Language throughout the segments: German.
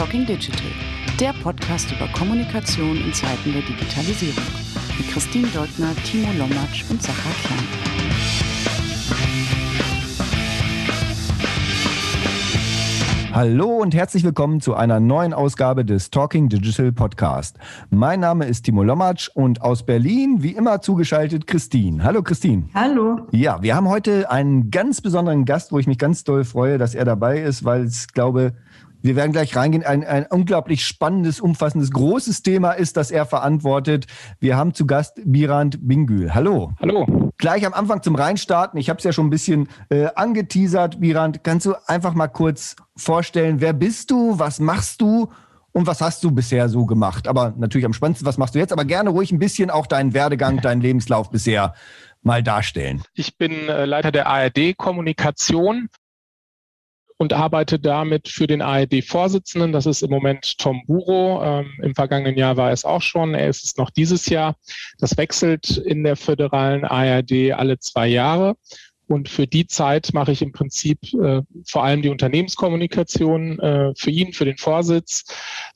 Talking Digital, der Podcast über Kommunikation in Zeiten der Digitalisierung. Mit Christine Deutner, Timo Lommatsch und Sacha Klein. Hallo und herzlich willkommen zu einer neuen Ausgabe des Talking Digital Podcast. Mein Name ist Timo Lommatsch und aus Berlin wie immer zugeschaltet Christine. Hallo Christine. Hallo. Ja, wir haben heute einen ganz besonderen Gast, wo ich mich ganz doll freue, dass er dabei ist, weil es, glaube wir werden gleich reingehen. Ein, ein unglaublich spannendes, umfassendes, großes Thema ist, das er verantwortet. Wir haben zu Gast Birand Bingül. Hallo. Hallo. Gleich am Anfang zum Reinstarten. Ich habe es ja schon ein bisschen äh, angeteasert. Birand, kannst du einfach mal kurz vorstellen, wer bist du, was machst du und was hast du bisher so gemacht? Aber natürlich am spannendsten, was machst du jetzt? Aber gerne ruhig ein bisschen auch deinen Werdegang, deinen Lebenslauf bisher mal darstellen. Ich bin äh, Leiter der ARD Kommunikation und arbeite damit für den ARD-Vorsitzenden. Das ist im Moment Tom Buro. Ähm, Im vergangenen Jahr war es auch schon. Er ist es noch dieses Jahr. Das wechselt in der föderalen ARD alle zwei Jahre. Und für die Zeit mache ich im Prinzip äh, vor allem die Unternehmenskommunikation äh, für ihn, für den Vorsitz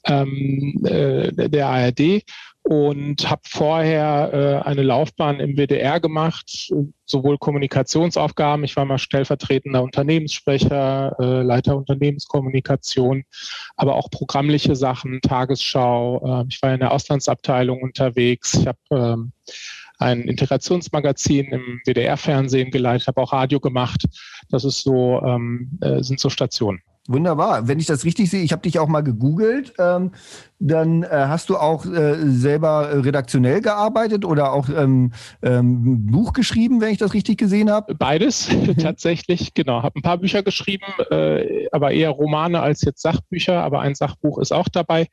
ähm, äh, der ARD und habe vorher äh, eine Laufbahn im WDR gemacht, sowohl Kommunikationsaufgaben, ich war mal stellvertretender Unternehmenssprecher, äh, Leiter Unternehmenskommunikation, aber auch programmliche Sachen, Tagesschau. Äh, ich war in der Auslandsabteilung unterwegs. Ich habe ähm, ein Integrationsmagazin im WDR-Fernsehen geleitet, habe auch Radio gemacht. Das ist so, ähm, äh, sind so Stationen. Wunderbar. Wenn ich das richtig sehe, ich habe dich auch mal gegoogelt. Ähm, dann äh, hast du auch äh, selber redaktionell gearbeitet oder auch ähm, ähm, Buch geschrieben, wenn ich das richtig gesehen habe? Beides tatsächlich, genau. Habe ein paar Bücher geschrieben, äh, aber eher Romane als jetzt Sachbücher, aber ein Sachbuch ist auch dabei.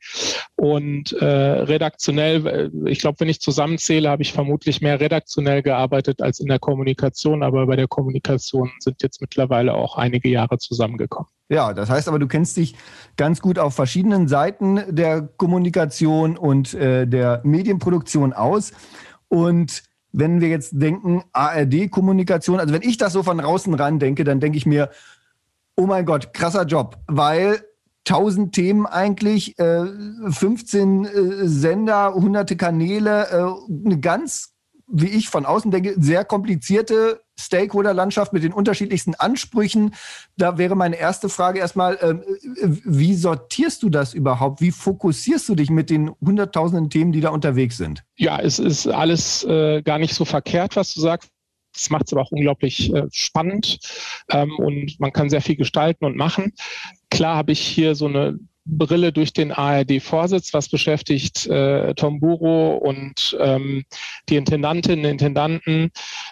Und äh, redaktionell, äh, ich glaube, wenn ich zusammenzähle, habe ich vermutlich mehr redaktionell gearbeitet als in der Kommunikation, aber bei der Kommunikation sind jetzt mittlerweile auch einige Jahre zusammengekommen. Ja, das heißt aber, du kennst dich ganz gut auf verschiedenen Seiten der Kommunikation und äh, der Medienproduktion aus. Und wenn wir jetzt denken, ARD-Kommunikation, also wenn ich das so von draußen ran denke, dann denke ich mir, oh mein Gott, krasser Job, weil tausend Themen eigentlich, äh, 15 äh, Sender, hunderte Kanäle, äh, eine ganz, wie ich von außen denke, sehr komplizierte Stakeholder-Landschaft mit den unterschiedlichsten Ansprüchen. Da wäre meine erste Frage erstmal, äh, wie sortierst du das überhaupt? Wie fokussierst du dich mit den hunderttausenden Themen, die da unterwegs sind? Ja, es ist alles äh, gar nicht so verkehrt, was du sagst. Das macht es aber auch unglaublich äh, spannend ähm, und man kann sehr viel gestalten und machen. Klar habe ich hier so eine Brille durch den ARD-Vorsitz, was beschäftigt äh, Tom Buro und ähm, die Intendantinnen, Intendanten.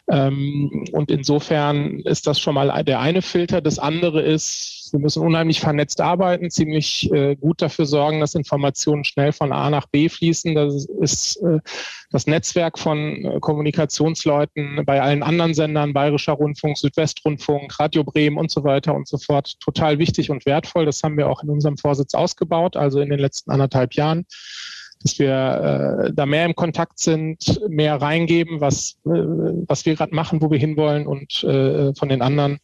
Ähm, und insofern ist das schon mal der eine Filter. Das andere ist, wir müssen unheimlich vernetzt arbeiten, ziemlich äh, gut dafür sorgen, dass Informationen schnell von A nach B fließen. Das ist äh, das Netzwerk von äh, Kommunikationsleuten bei allen anderen Sendern, Bayerischer Rundfunk, Südwestrundfunk, Radio Bremen und so weiter und so fort, total wichtig und wertvoll. Das haben wir auch in unserem Vorsitz ausgebaut, also in den letzten anderthalb Jahren dass wir äh, da mehr im Kontakt sind, mehr reingeben, was, äh, was wir gerade machen, wo wir hinwollen und äh, von den anderen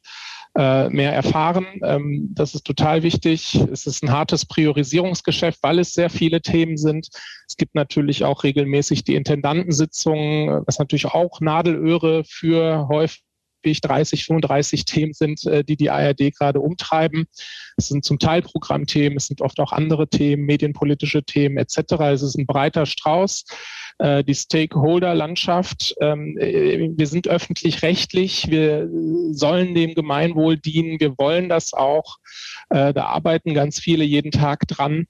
äh, mehr erfahren. Ähm, das ist total wichtig. Es ist ein hartes Priorisierungsgeschäft, weil es sehr viele Themen sind. Es gibt natürlich auch regelmäßig die Intendantensitzungen, was natürlich auch Nadelöhre für häufig 30, 35 Themen sind, äh, die die ARD gerade umtreiben. Es sind zum Teil Programmthemen, es sind oft auch andere Themen, medienpolitische Themen etc. Es ist ein breiter Strauß. Äh, die Stakeholder-Landschaft, ähm, äh, wir sind öffentlich-rechtlich, wir sollen dem Gemeinwohl dienen, wir wollen das auch. Da arbeiten ganz viele jeden Tag dran.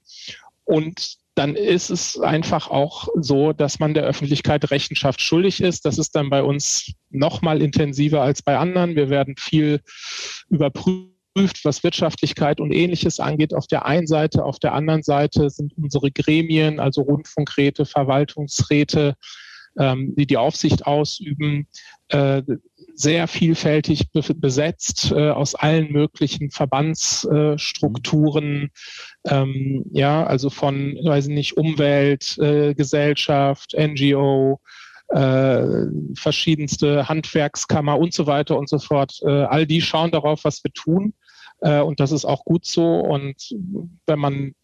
Und dann ist es einfach auch so, dass man der Öffentlichkeit Rechenschaft schuldig ist. Das ist dann bei uns noch mal intensiver als bei anderen. Wir werden viel überprüft was Wirtschaftlichkeit und ähnliches angeht, auf der einen Seite. Auf der anderen Seite sind unsere Gremien, also Rundfunkräte, Verwaltungsräte, ähm, die die Aufsicht ausüben, äh, sehr vielfältig besetzt äh, aus allen möglichen Verbandsstrukturen, ähm, ja, also von, weiß ich nicht, Umwelt, äh, Gesellschaft, NGO, äh, verschiedenste Handwerkskammer und so weiter und so fort. Äh, all die schauen darauf, was wir tun. Äh, und das ist auch gut so. Und wenn man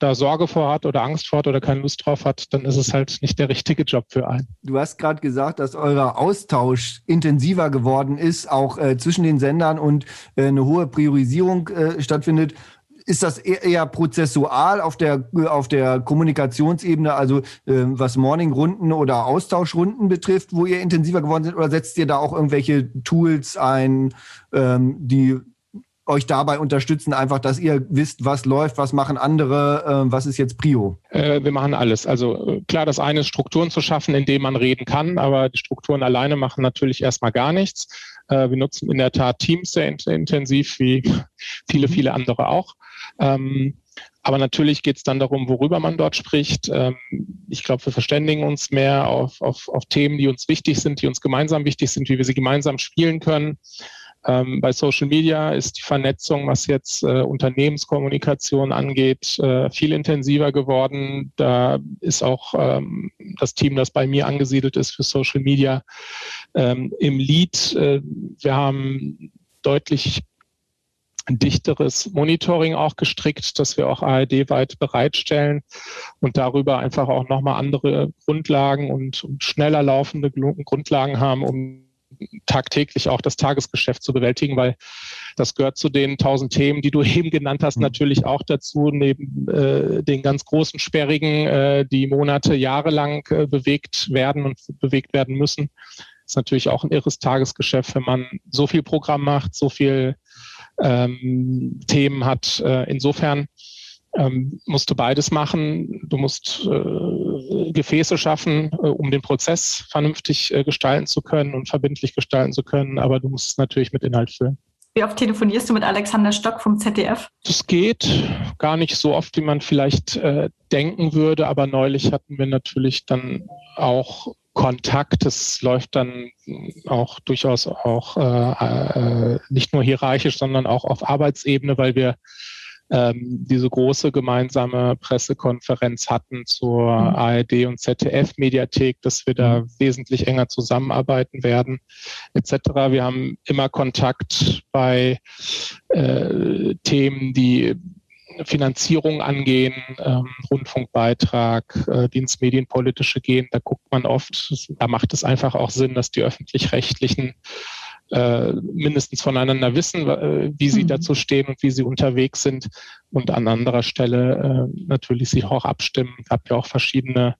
da Sorge vor hat oder Angst vor hat oder keine Lust drauf hat, dann ist es halt nicht der richtige Job für einen. Du hast gerade gesagt, dass euer Austausch intensiver geworden ist, auch äh, zwischen den Sendern und äh, eine hohe Priorisierung äh, stattfindet. Ist das eher, eher prozessual auf der, auf der Kommunikationsebene, also äh, was Morning-Runden oder Austauschrunden betrifft, wo ihr intensiver geworden seid, oder setzt ihr da auch irgendwelche Tools ein, ähm, die euch dabei unterstützen, einfach, dass ihr wisst, was läuft, was machen andere, äh, was ist jetzt Prio? Äh, wir machen alles. Also äh, klar, das eine ist Strukturen zu schaffen, in denen man reden kann, aber die Strukturen alleine machen natürlich erstmal gar nichts. Äh, wir nutzen in der Tat Teams sehr intensiv, wie viele, mhm. viele andere auch. Ähm, aber natürlich geht es dann darum, worüber man dort spricht. Ähm, ich glaube, wir verständigen uns mehr auf, auf, auf Themen, die uns wichtig sind, die uns gemeinsam wichtig sind, wie wir sie gemeinsam spielen können. Ähm, bei Social Media ist die Vernetzung, was jetzt äh, Unternehmenskommunikation angeht, äh, viel intensiver geworden. Da ist auch ähm, das Team, das bei mir angesiedelt ist für Social Media, ähm, im Lead. Äh, wir haben deutlich dichteres Monitoring auch gestrickt, das wir auch ARD-weit bereitstellen und darüber einfach auch nochmal andere Grundlagen und, und schneller laufende Grundlagen haben, um tagtäglich auch das Tagesgeschäft zu bewältigen, weil das gehört zu den tausend Themen, die du eben genannt hast, mhm. natürlich auch dazu, neben äh, den ganz großen Sperrigen, äh, die Monate, Jahre lang äh, bewegt werden und bewegt werden müssen. Ist natürlich auch ein irres Tagesgeschäft, wenn man so viel Programm macht, so viel ähm, Themen hat. Äh, insofern ähm, musst du beides machen. Du musst äh, Gefäße schaffen, äh, um den Prozess vernünftig äh, gestalten zu können und verbindlich gestalten zu können, aber du musst es natürlich mit Inhalt füllen. Wie oft telefonierst du mit Alexander Stock vom ZDF? Das geht gar nicht so oft, wie man vielleicht äh, denken würde, aber neulich hatten wir natürlich dann auch Kontakt. Es läuft dann auch durchaus auch äh, äh, nicht nur hierarchisch, sondern auch auf Arbeitsebene, weil wir ähm, diese große gemeinsame Pressekonferenz hatten zur mhm. ARD und ZDF-Mediathek, dass wir da mhm. wesentlich enger zusammenarbeiten werden, etc. Wir haben immer Kontakt bei äh, Themen, die Finanzierung angehen, ähm, Rundfunkbeitrag, äh, Dienstmedienpolitische gehen, da guckt man oft, da macht es einfach auch Sinn, dass die öffentlich-rechtlichen äh, mindestens voneinander wissen, äh, wie sie mhm. dazu stehen und wie sie unterwegs sind und an anderer Stelle äh, natürlich sich auch abstimmen. Es gab ja auch verschiedene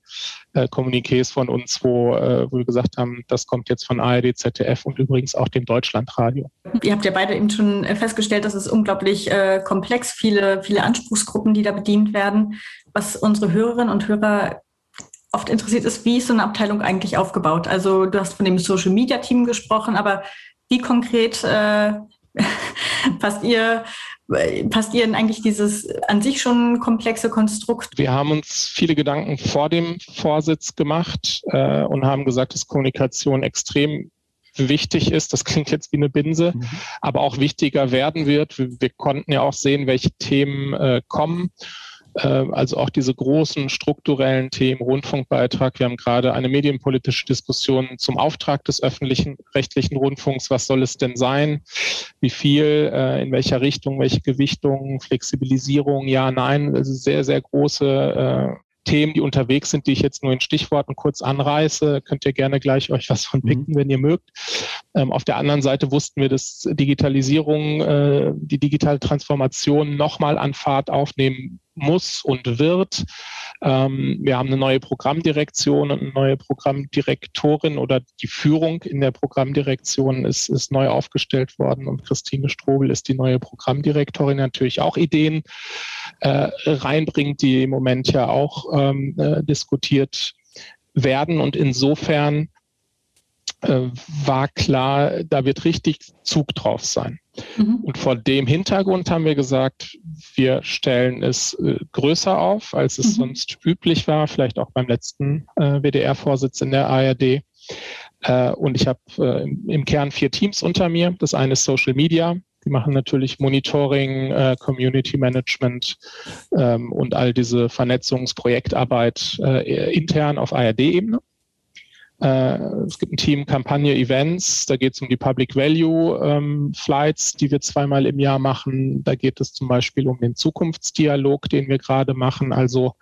äh, Kommuniqués von uns, wo, äh, wo wir gesagt haben, das kommt jetzt von ARD, ZDF und übrigens auch dem Deutschlandradio. Ihr habt ja beide eben schon festgestellt, dass es unglaublich äh, komplex, viele, viele Anspruchsgruppen, die da bedient werden. Was unsere Hörerinnen und Hörer oft interessiert ist, wie ist so eine Abteilung eigentlich aufgebaut? Also du hast von dem Social Media Team gesprochen, aber wie konkret äh, passt ihr passt ihr in eigentlich dieses an sich schon komplexe Konstrukt? Wir haben uns viele Gedanken vor dem Vorsitz gemacht äh, und haben gesagt, dass Kommunikation extrem wichtig ist. Das klingt jetzt wie eine Binse, mhm. aber auch wichtiger werden wird. Wir, wir, konnten ja auch sehen, welche Themen äh, kommen. Ähm, also auch diese großen strukturellen Themen, Rundfunkbeitrag. Wir haben gerade eine medienpolitische Diskussion zum Auftrag des öffentlichen rechtlichen Rundfunks. Was soll es denn sein? Wie viel? Äh, in welcher Richtung? Welche Gewichtung? Flexibilisierung? Ja, nein. Also sehr, sehr große äh, Themen, die unterwegs sind, die ich jetzt nur in Stichworten kurz anreiße. Könnt ihr gerne gleich euch was von mhm. picken, mhm. wenn ihr mögt. Ähm, auf der anderen Seite wussten wir, dass Digitalisierung, äh, die digitale Transformation nochmal an Fahrt aufnehmen muss und wird. Ähm, wir haben eine neue Programmdirektion und eine neue Programmdirektorin oder die Führung in der Programmdirektion ist, ist neu aufgestellt worden und Christine Strobel ist die neue Programmdirektorin, natürlich auch Ideen äh, reinbringt, die im Moment ja auch ähm, äh, diskutiert werden und insofern war klar, da wird richtig Zug drauf sein. Mhm. Und vor dem Hintergrund haben wir gesagt, wir stellen es äh, größer auf, als es mhm. sonst üblich war, vielleicht auch beim letzten äh, WDR-Vorsitz in der ARD. Äh, und ich habe äh, im Kern vier Teams unter mir. Das eine ist Social Media. Die machen natürlich Monitoring, äh, Community Management ähm, und all diese Vernetzungsprojektarbeit äh, intern auf ARD-Ebene. Äh, es gibt ein Team Kampagne Events, da geht es um die Public Value ähm, Flights, die wir zweimal im Jahr machen. Da geht es zum Beispiel um den Zukunftsdialog, den wir gerade machen. Also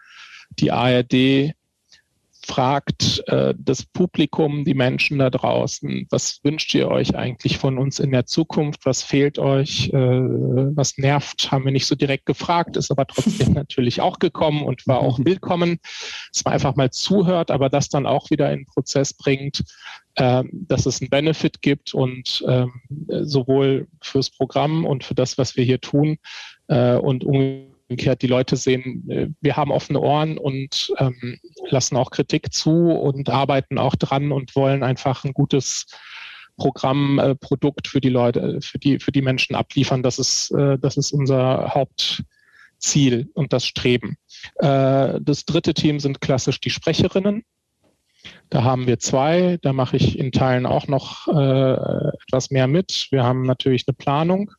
die ARD fragt äh, das Publikum, die Menschen da draußen, was wünscht ihr euch eigentlich von uns in der Zukunft? Was fehlt euch? Äh, was nervt? Haben wir nicht so direkt gefragt, ist aber trotzdem natürlich auch gekommen und war auch willkommen, dass man einfach mal zuhört, aber das dann auch wieder in den Prozess bringt, äh, dass es einen Benefit gibt und ähm, sowohl fürs Programm und für das, was wir hier tun äh, und umgekehrt umgekehrt die Leute sehen, äh, wir haben offene Ohren und ähm, lassen auch Kritik zu und arbeiten auch dran und wollen einfach ein gutes Programm, äh, Produkt für die Leute, für die, für die Menschen abliefern. Das ist, äh, das ist unser Hauptziel und das Streben. Äh, das dritte Team sind klassisch die Sprecherinnen. Da haben wir zwei. Da mache ich in Teilen auch noch äh, etwas mehr mit. Wir haben natürlich eine Planung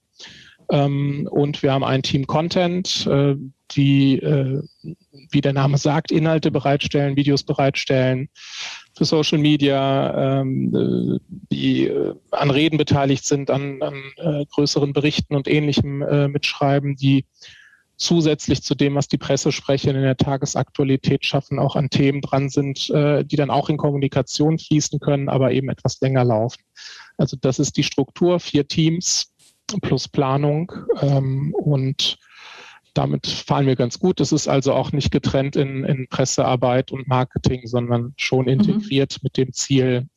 ähm, und wir haben ein Team Content, äh, die, äh, wie der Name sagt, Inhalte bereitstellen, Videos bereitstellen für Social Media, ähm, äh, die äh, an Reden beteiligt sind, an, an äh, größeren Berichten und ähnlichem äh, mitschreiben, die zusätzlich zu dem, was die Pressesprecher in der Tagesaktualität schaffen, auch an Themen dran sind, die dann auch in Kommunikation fließen können, aber eben etwas länger laufen. Also das ist die Struktur, vier Teams, plus Planung ähm, und damit fahren wir ganz gut. Das ist also auch nicht getrennt in, in Pressearbeit und Marketing, sondern schon mhm. integriert mhm. mit dem Ziel,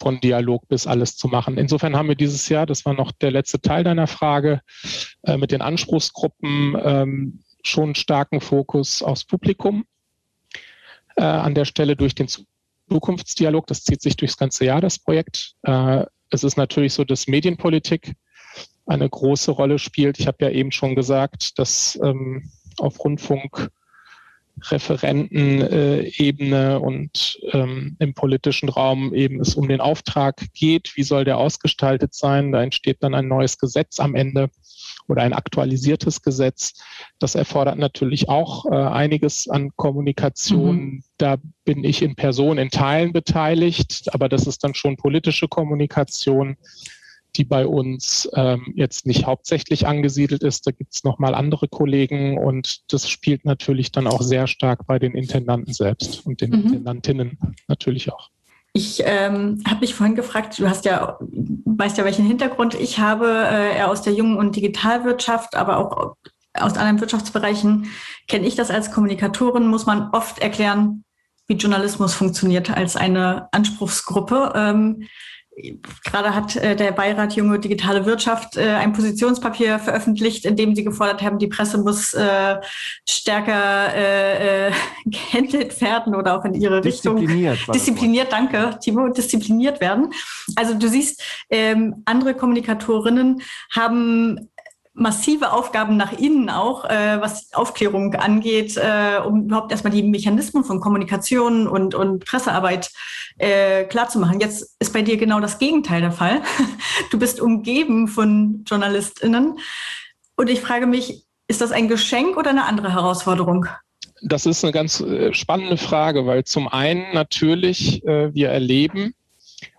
von Dialog bis alles zu machen. Insofern haben wir dieses Jahr, das war noch der letzte Teil deiner Frage, äh, mit den Anspruchsgruppen ähm, schon starken Fokus aufs Publikum. Äh, an der Stelle durch den Zukunftsdialog, das zieht sich durchs ganze Jahr, das Projekt. Äh, es ist natürlich so, dass Medienpolitik eine große Rolle spielt. Ich habe ja eben schon gesagt, dass ähm, auf Rundfunk Referentenebene äh, und ähm, im politischen Raum eben es um den Auftrag geht, wie soll der ausgestaltet sein. Da entsteht dann ein neues Gesetz am Ende oder ein aktualisiertes Gesetz. Das erfordert natürlich auch äh, einiges an Kommunikation. Mhm. Da bin ich in Person in Teilen beteiligt, aber das ist dann schon politische Kommunikation die bei uns ähm, jetzt nicht hauptsächlich angesiedelt ist. Da gibt es nochmal andere Kollegen und das spielt natürlich dann auch sehr stark bei den Intendanten selbst und den mhm. Intendantinnen natürlich auch. Ich ähm, habe dich vorhin gefragt, du hast ja, weißt ja, welchen Hintergrund ich habe, äh, eher aus der Jungen- und Digitalwirtschaft, aber auch aus anderen Wirtschaftsbereichen kenne ich das als Kommunikatorin, muss man oft erklären, wie Journalismus funktioniert als eine Anspruchsgruppe. Ähm, Gerade hat äh, der Beirat Junge Digitale Wirtschaft äh, ein Positionspapier veröffentlicht, in dem sie gefordert haben, die Presse muss äh, stärker äh, äh, gehandelt werden oder auch in ihre diszipliniert, Richtung. Diszipliniert, danke, Timo, diszipliniert werden. Also du siehst, ähm, andere Kommunikatorinnen haben massive Aufgaben nach innen auch, äh, was Aufklärung angeht, äh, um überhaupt erstmal die Mechanismen von Kommunikation und, und Pressearbeit äh, klarzumachen. Jetzt ist bei dir genau das Gegenteil der Fall. Du bist umgeben von JournalistInnen. Und ich frage mich, ist das ein Geschenk oder eine andere Herausforderung? Das ist eine ganz äh, spannende Frage, weil zum einen natürlich äh, wir erleben,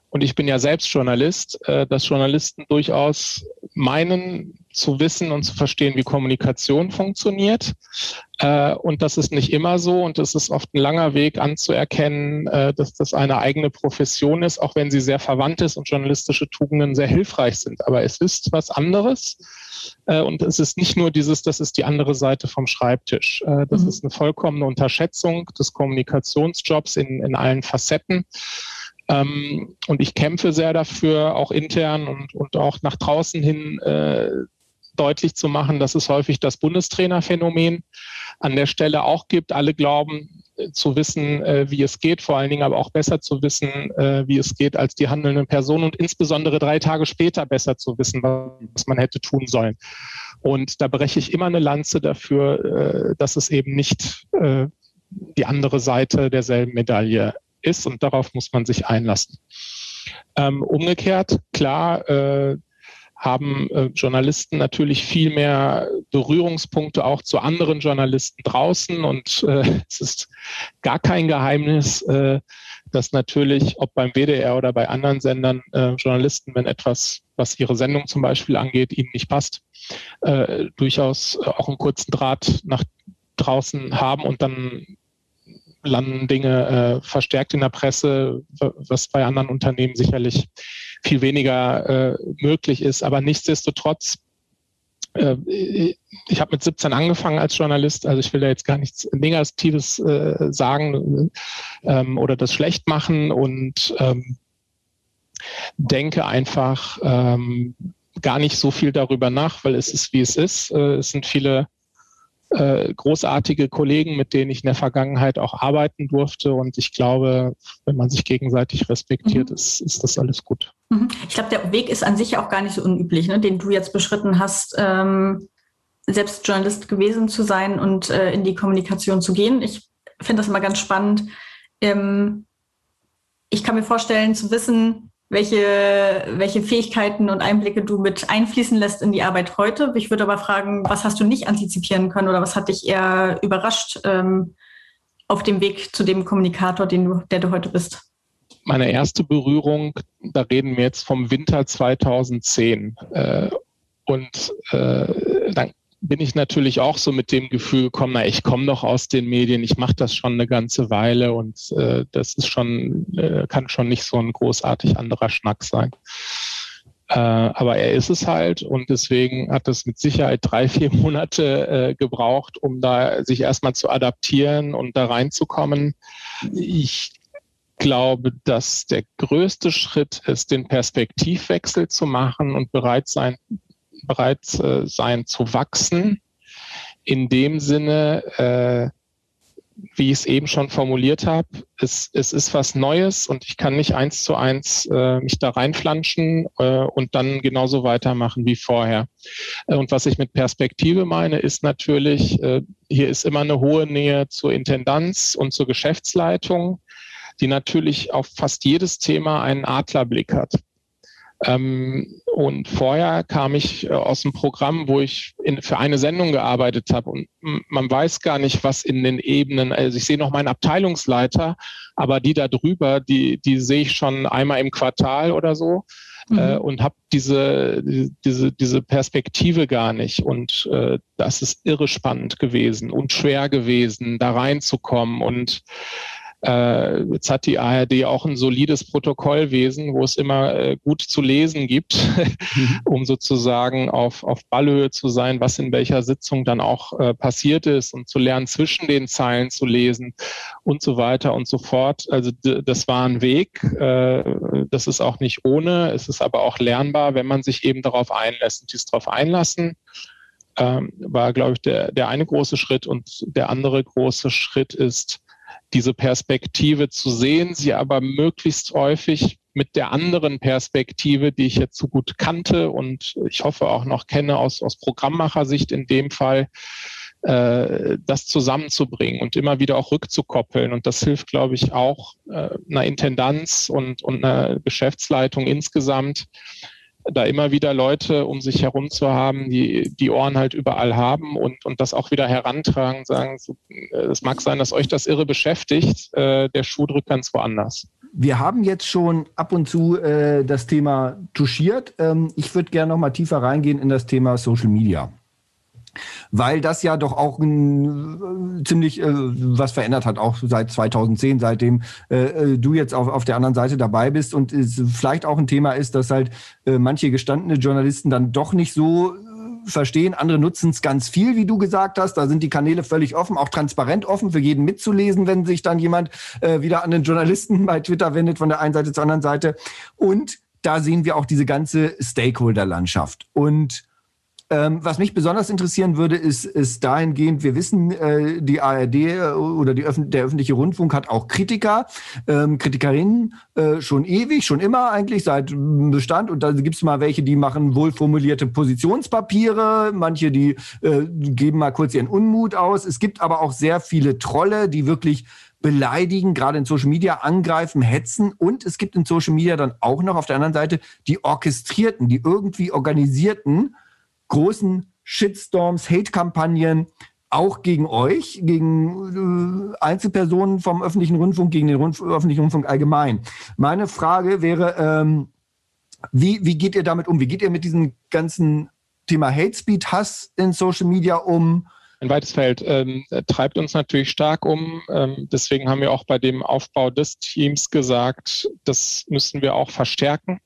und ich bin ja selbst Journalist, äh, dass Journalisten durchaus meinen zu wissen und zu verstehen, wie Kommunikation funktioniert. Äh, und das ist nicht immer so und es ist oft ein langer Weg anzuerkennen, äh, dass das eine eigene Profession ist, auch wenn sie sehr verwandt ist und journalistische Tugenden sehr hilfreich sind. Aber es ist was anderes. Und es ist nicht nur dieses, das ist die andere Seite vom Schreibtisch. Das mhm. ist eine vollkommene Unterschätzung des Kommunikationsjobs in, in allen Facetten. Ähm, und ich kämpfe sehr dafür, auch intern und, und auch nach draußen hin äh, deutlich zu machen, dass es häufig das Bundestrainerphänomen an der Stelle auch gibt. Alle glauben äh, zu wissen, äh, wie es geht, vor allen Dingen aber auch besser zu wissen, äh, wie es geht, als die handelnden Personen und insbesondere drei Tage später besser zu wissen, was man hätte tun sollen. Und da breche ich immer eine Lanze dafür, dass es eben nicht die andere Seite derselben Medaille ist und darauf muss man sich einlassen. Ähm, umgekehrt, klar, haben äh, Journalisten natürlich viel mehr Berührungspunkte auch zu anderen Journalisten draußen. Und äh, es ist gar kein Geheimnis, äh, dass natürlich, ob beim WDR oder bei anderen Sendern, äh, Journalisten, wenn etwas, was ihre Sendung zum Beispiel angeht, ihnen nicht passt, äh, durchaus auch einen kurzen Draht nach draußen haben und dann landen Dinge äh, verstärkt in der Presse, was bei anderen Unternehmen sicherlich viel weniger äh, möglich ist. Aber nichtsdestotrotz, äh, ich habe mit 17 angefangen als Journalist, also ich will da jetzt gar nichts Negatives äh, sagen ähm, oder das schlecht machen und ähm, denke einfach ähm, gar nicht so viel darüber nach, weil es ist, wie es ist. Äh, es sind viele äh, großartige Kollegen, mit denen ich in der Vergangenheit auch arbeiten durfte. Und ich glaube, wenn man sich gegenseitig respektiert, mhm. ist, ist das alles gut. Mhm. Ich glaube, der Weg ist an sich auch gar nicht so unüblich, ne, den du jetzt beschritten hast, ähm, selbst Journalist gewesen zu sein und äh, in die Kommunikation zu gehen. Ich finde das immer ganz spannend. Ähm, ich kann mir vorstellen, zu wissen, welche, welche Fähigkeiten und Einblicke du mit einfließen lässt in die Arbeit heute. Ich würde aber fragen, was hast du nicht antizipieren können oder was hat dich eher überrascht ähm, auf dem Weg zu dem Kommunikator, den du, der du heute bist? Meine erste Berührung, da reden wir jetzt vom Winter 2010. Äh, und äh, dann bin ich natürlich auch so mit dem Gefühl gekommen, na, ich komme doch aus den Medien, ich mache das schon eine ganze Weile und äh, das ist schon, äh, kann schon nicht so ein großartig anderer Schnack sein. Äh, aber er ist es halt und deswegen hat es mit Sicherheit drei, vier Monate äh, gebraucht, um da sich erstmal zu adaptieren und da reinzukommen. Ich glaube, dass der größte Schritt ist, den Perspektivwechsel zu machen und bereit sein, bereit äh, sein zu wachsen. In dem Sinne, äh, wie ich es eben schon formuliert habe, es, es ist was Neues und ich kann nicht eins zu eins äh, mich da reinflanschen äh, und dann genauso weitermachen wie vorher. Äh, und was ich mit Perspektive meine, ist natürlich, äh, hier ist immer eine hohe Nähe zur Intendanz und zur Geschäftsleitung, die natürlich auf fast jedes Thema einen Adlerblick hat. Ähm, und vorher kam ich äh, aus einem Programm, wo ich in, für eine Sendung gearbeitet habe und man weiß gar nicht, was in den Ebenen, also ich sehe noch meinen Abteilungsleiter, aber die da drüber, die, die sehe ich schon einmal im Quartal oder so. Mhm. Äh, und habe diese, diese, diese Perspektive gar nicht. Und äh, das ist irre spannend gewesen und schwer gewesen, da reinzukommen. Und äh, jetzt hat die ARD auch ein solides Protokollwesen, wo es immer äh, gut zu lesen gibt, mhm. um sozusagen auf, auf Ballhöhe zu sein, was in welcher Sitzung dann auch äh, passiert ist und zu lernen, zwischen den Zeilen zu lesen und so weiter und so fort. Also das war ein Weg. Äh, das ist auch nicht ohne. Es ist aber auch lernbar, wenn man sich eben darauf einlässt und dies darauf einlassen ähm, war, glaube ich, der, der eine große Schritt. Und der andere große Schritt ist, diese Perspektive zu sehen, sie aber möglichst häufig mit der anderen Perspektive, die ich jetzt so gut kannte und ich hoffe auch noch kenne aus, aus Programmmachersicht in dem Fall, äh, das zusammenzubringen und immer wieder auch rückzukoppeln. Und das hilft, glaube ich, auch äh, einer Intendanz und, und einer Geschäftsleitung insgesamt, da immer wieder Leute um sich herum zu haben, die die Ohren halt überall haben und, und das auch wieder herantragen, sagen, äh, es mag sein, dass euch das irre beschäftigt, äh, der Schuh drückt ganz woanders. Wir haben jetzt schon ab und zu äh, das Thema touchiert. Ähm, ich würde gerne noch mal tiefer reingehen in das Thema Social Media weil das ja doch auch ein, äh, ziemlich äh, was verändert hat, auch seit 2010, seitdem äh, äh, du jetzt auf, auf der anderen Seite dabei bist und es vielleicht auch ein Thema ist, dass halt äh, manche gestandene Journalisten dann doch nicht so äh, verstehen. Andere nutzen es ganz viel, wie du gesagt hast. Da sind die Kanäle völlig offen, auch transparent offen für jeden mitzulesen, wenn sich dann jemand äh, wieder an den Journalisten bei Twitter wendet, von der einen Seite zur anderen Seite. Und da sehen wir auch diese ganze Stakeholder-Landschaft. Und ähm, was mich besonders interessieren würde, ist, ist dahingehend, wir wissen, äh, die ARD äh, oder die Öffn der öffentliche Rundfunk hat auch Kritiker, ähm, Kritikerinnen äh, schon ewig, schon immer eigentlich seit Bestand. Und da gibt es mal welche, die machen wohlformulierte Positionspapiere, manche, die äh, geben mal kurz ihren Unmut aus. Es gibt aber auch sehr viele Trolle, die wirklich beleidigen, gerade in Social Media angreifen, hetzen. Und es gibt in Social Media dann auch noch auf der anderen Seite die orchestrierten, die irgendwie organisierten großen Shitstorms, Hate-Kampagnen, auch gegen euch, gegen äh, Einzelpersonen vom öffentlichen Rundfunk, gegen den Rundf öffentlichen Rundfunk allgemein. Meine Frage wäre, ähm, wie, wie geht ihr damit um? Wie geht ihr mit diesem ganzen Thema Hate Speed, Hass in Social Media um? Ein weites Feld ähm, treibt uns natürlich stark um. Ähm, deswegen haben wir auch bei dem Aufbau des Teams gesagt, das müssen wir auch verstärken.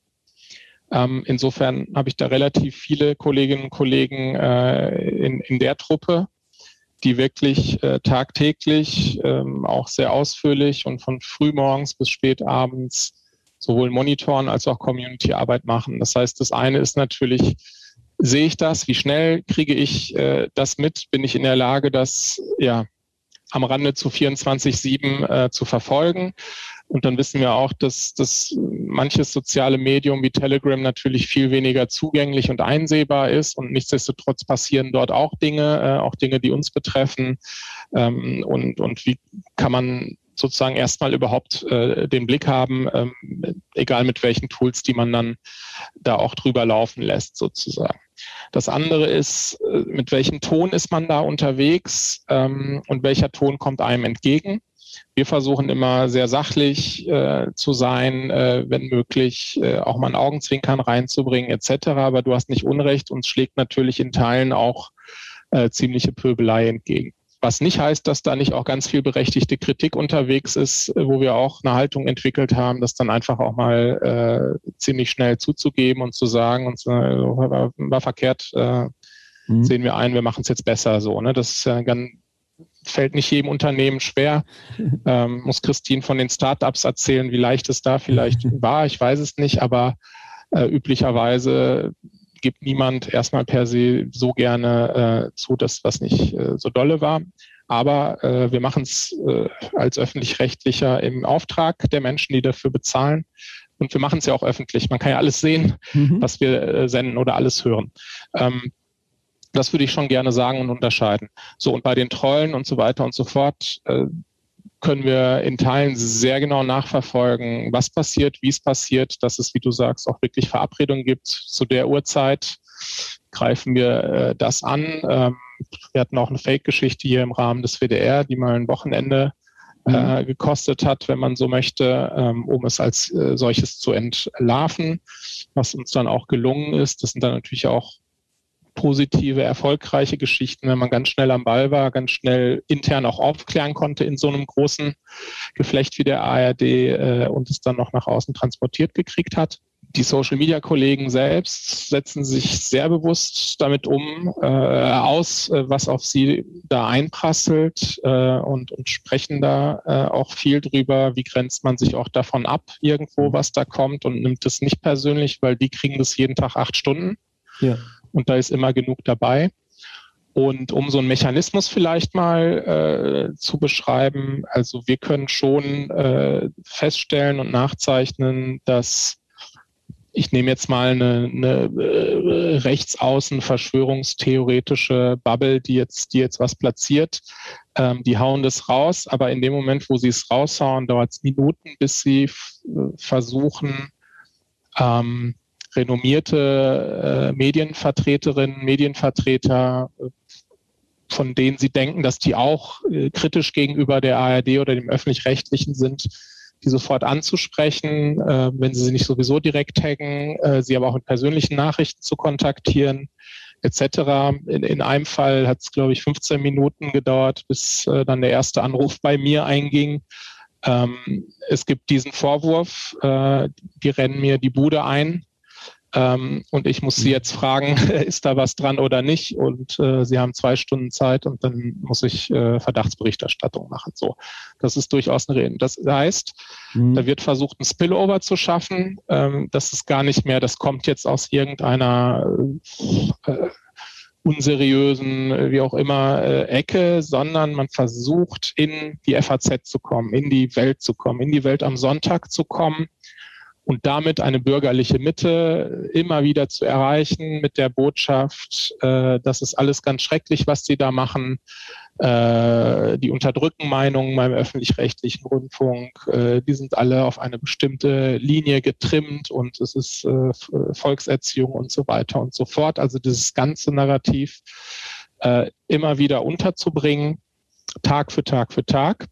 Ähm, insofern habe ich da relativ viele Kolleginnen und Kollegen äh, in, in der Truppe, die wirklich äh, tagtäglich, ähm, auch sehr ausführlich und von frühmorgens bis spätabends sowohl monitoren als auch Community-Arbeit machen. Das heißt, das eine ist natürlich, sehe ich das, wie schnell kriege ich äh, das mit, bin ich in der Lage, das ja am Rande zu 24-7 äh, zu verfolgen. Und dann wissen wir auch, dass, dass manches soziale Medium wie Telegram natürlich viel weniger zugänglich und einsehbar ist. Und nichtsdestotrotz passieren dort auch Dinge, äh, auch Dinge, die uns betreffen. Ähm, und, und wie kann man sozusagen erstmal überhaupt äh, den Blick haben, ähm, egal mit welchen Tools, die man dann da auch drüber laufen lässt, sozusagen. Das andere ist, äh, mit welchem Ton ist man da unterwegs ähm, und welcher Ton kommt einem entgegen. Wir versuchen immer sehr sachlich äh, zu sein, äh, wenn möglich, äh, auch mal ein Augenzwinkern reinzubringen etc. Aber du hast nicht Unrecht, uns schlägt natürlich in Teilen auch äh, ziemliche Pöbelei entgegen. Was nicht heißt, dass da nicht auch ganz viel berechtigte Kritik unterwegs ist, äh, wo wir auch eine Haltung entwickelt haben, das dann einfach auch mal äh, ziemlich schnell zuzugeben und zu sagen, und äh, war, war verkehrt, äh, mhm. sehen wir ein, wir machen es jetzt besser so. Ne? Das ja ganz, fällt nicht jedem Unternehmen schwer. Ähm, muss Christine von den Startups erzählen, wie leicht es da vielleicht war. Ich weiß es nicht, aber äh, üblicherweise gibt niemand erstmal per se so gerne äh, zu, dass was nicht äh, so dolle war. Aber äh, wir machen es äh, als öffentlich-rechtlicher im Auftrag der Menschen, die dafür bezahlen. Und wir machen es ja auch öffentlich. Man kann ja alles sehen, mhm. was wir äh, senden oder alles hören. Ähm, das würde ich schon gerne sagen und unterscheiden. So, und bei den Trollen und so weiter und so fort, äh, können wir in Teilen sehr genau nachverfolgen, was passiert, wie es passiert, dass es, wie du sagst, auch wirklich Verabredungen gibt. Zu der Uhrzeit greifen wir äh, das an. Ähm, wir hatten auch eine Fake-Geschichte hier im Rahmen des WDR, die mal ein Wochenende äh, mhm. gekostet hat, wenn man so möchte, ähm, um es als äh, solches zu entlarven, was uns dann auch gelungen ist. Das sind dann natürlich auch positive, erfolgreiche Geschichten, wenn man ganz schnell am Ball war, ganz schnell intern auch aufklären konnte in so einem großen Geflecht wie der ARD äh, und es dann noch nach außen transportiert gekriegt hat. Die Social-Media-Kollegen selbst setzen sich sehr bewusst damit um, äh, aus, äh, was auf sie da einprasselt äh, und, und sprechen da äh, auch viel drüber, wie grenzt man sich auch davon ab, irgendwo, was da kommt und nimmt es nicht persönlich, weil die kriegen das jeden Tag acht Stunden. Ja und da ist immer genug dabei. Und um so einen Mechanismus vielleicht mal äh, zu beschreiben, also wir können schon äh, feststellen und nachzeichnen, dass ich nehme jetzt mal eine, eine äh, rechtsaußen verschwörungstheoretische Bubble, die jetzt, die jetzt was platziert, ähm, die hauen das raus, aber in dem Moment, wo sie es raushauen, dauert es Minuten, bis sie versuchen, ähm, renommierte äh, Medienvertreterinnen, Medienvertreter, äh, von denen sie denken, dass die auch äh, kritisch gegenüber der ARD oder dem öffentlich-rechtlichen sind, die sofort anzusprechen, äh, wenn sie sie nicht sowieso direkt taggen, äh, sie aber auch mit persönlichen Nachrichten zu kontaktieren, etc. In, in einem Fall hat es, glaube ich, 15 Minuten gedauert, bis äh, dann der erste Anruf bei mir einging. Ähm, es gibt diesen Vorwurf, äh, die rennen mir die Bude ein ähm, und ich muss sie mhm. jetzt fragen, ist da was dran oder nicht? Und äh, sie haben zwei Stunden Zeit und dann muss ich äh, Verdachtsberichterstattung machen. So, das ist durchaus eine Rede. Das heißt, mhm. da wird versucht, ein Spillover zu schaffen. Ähm, das ist gar nicht mehr, das kommt jetzt aus irgendeiner äh, unseriösen, wie auch immer, äh, Ecke, sondern man versucht, in die FAZ zu kommen, in die Welt zu kommen, in die Welt am Sonntag zu kommen und damit eine bürgerliche Mitte immer wieder zu erreichen mit der Botschaft, äh, das ist alles ganz schrecklich, was sie da machen. Äh, die unterdrücken Meinungen beim öffentlich-rechtlichen Rundfunk. Äh, die sind alle auf eine bestimmte Linie getrimmt und es ist äh, Volkserziehung und so weiter und so fort. Also dieses ganze Narrativ äh, immer wieder unterzubringen, Tag für Tag für Tag.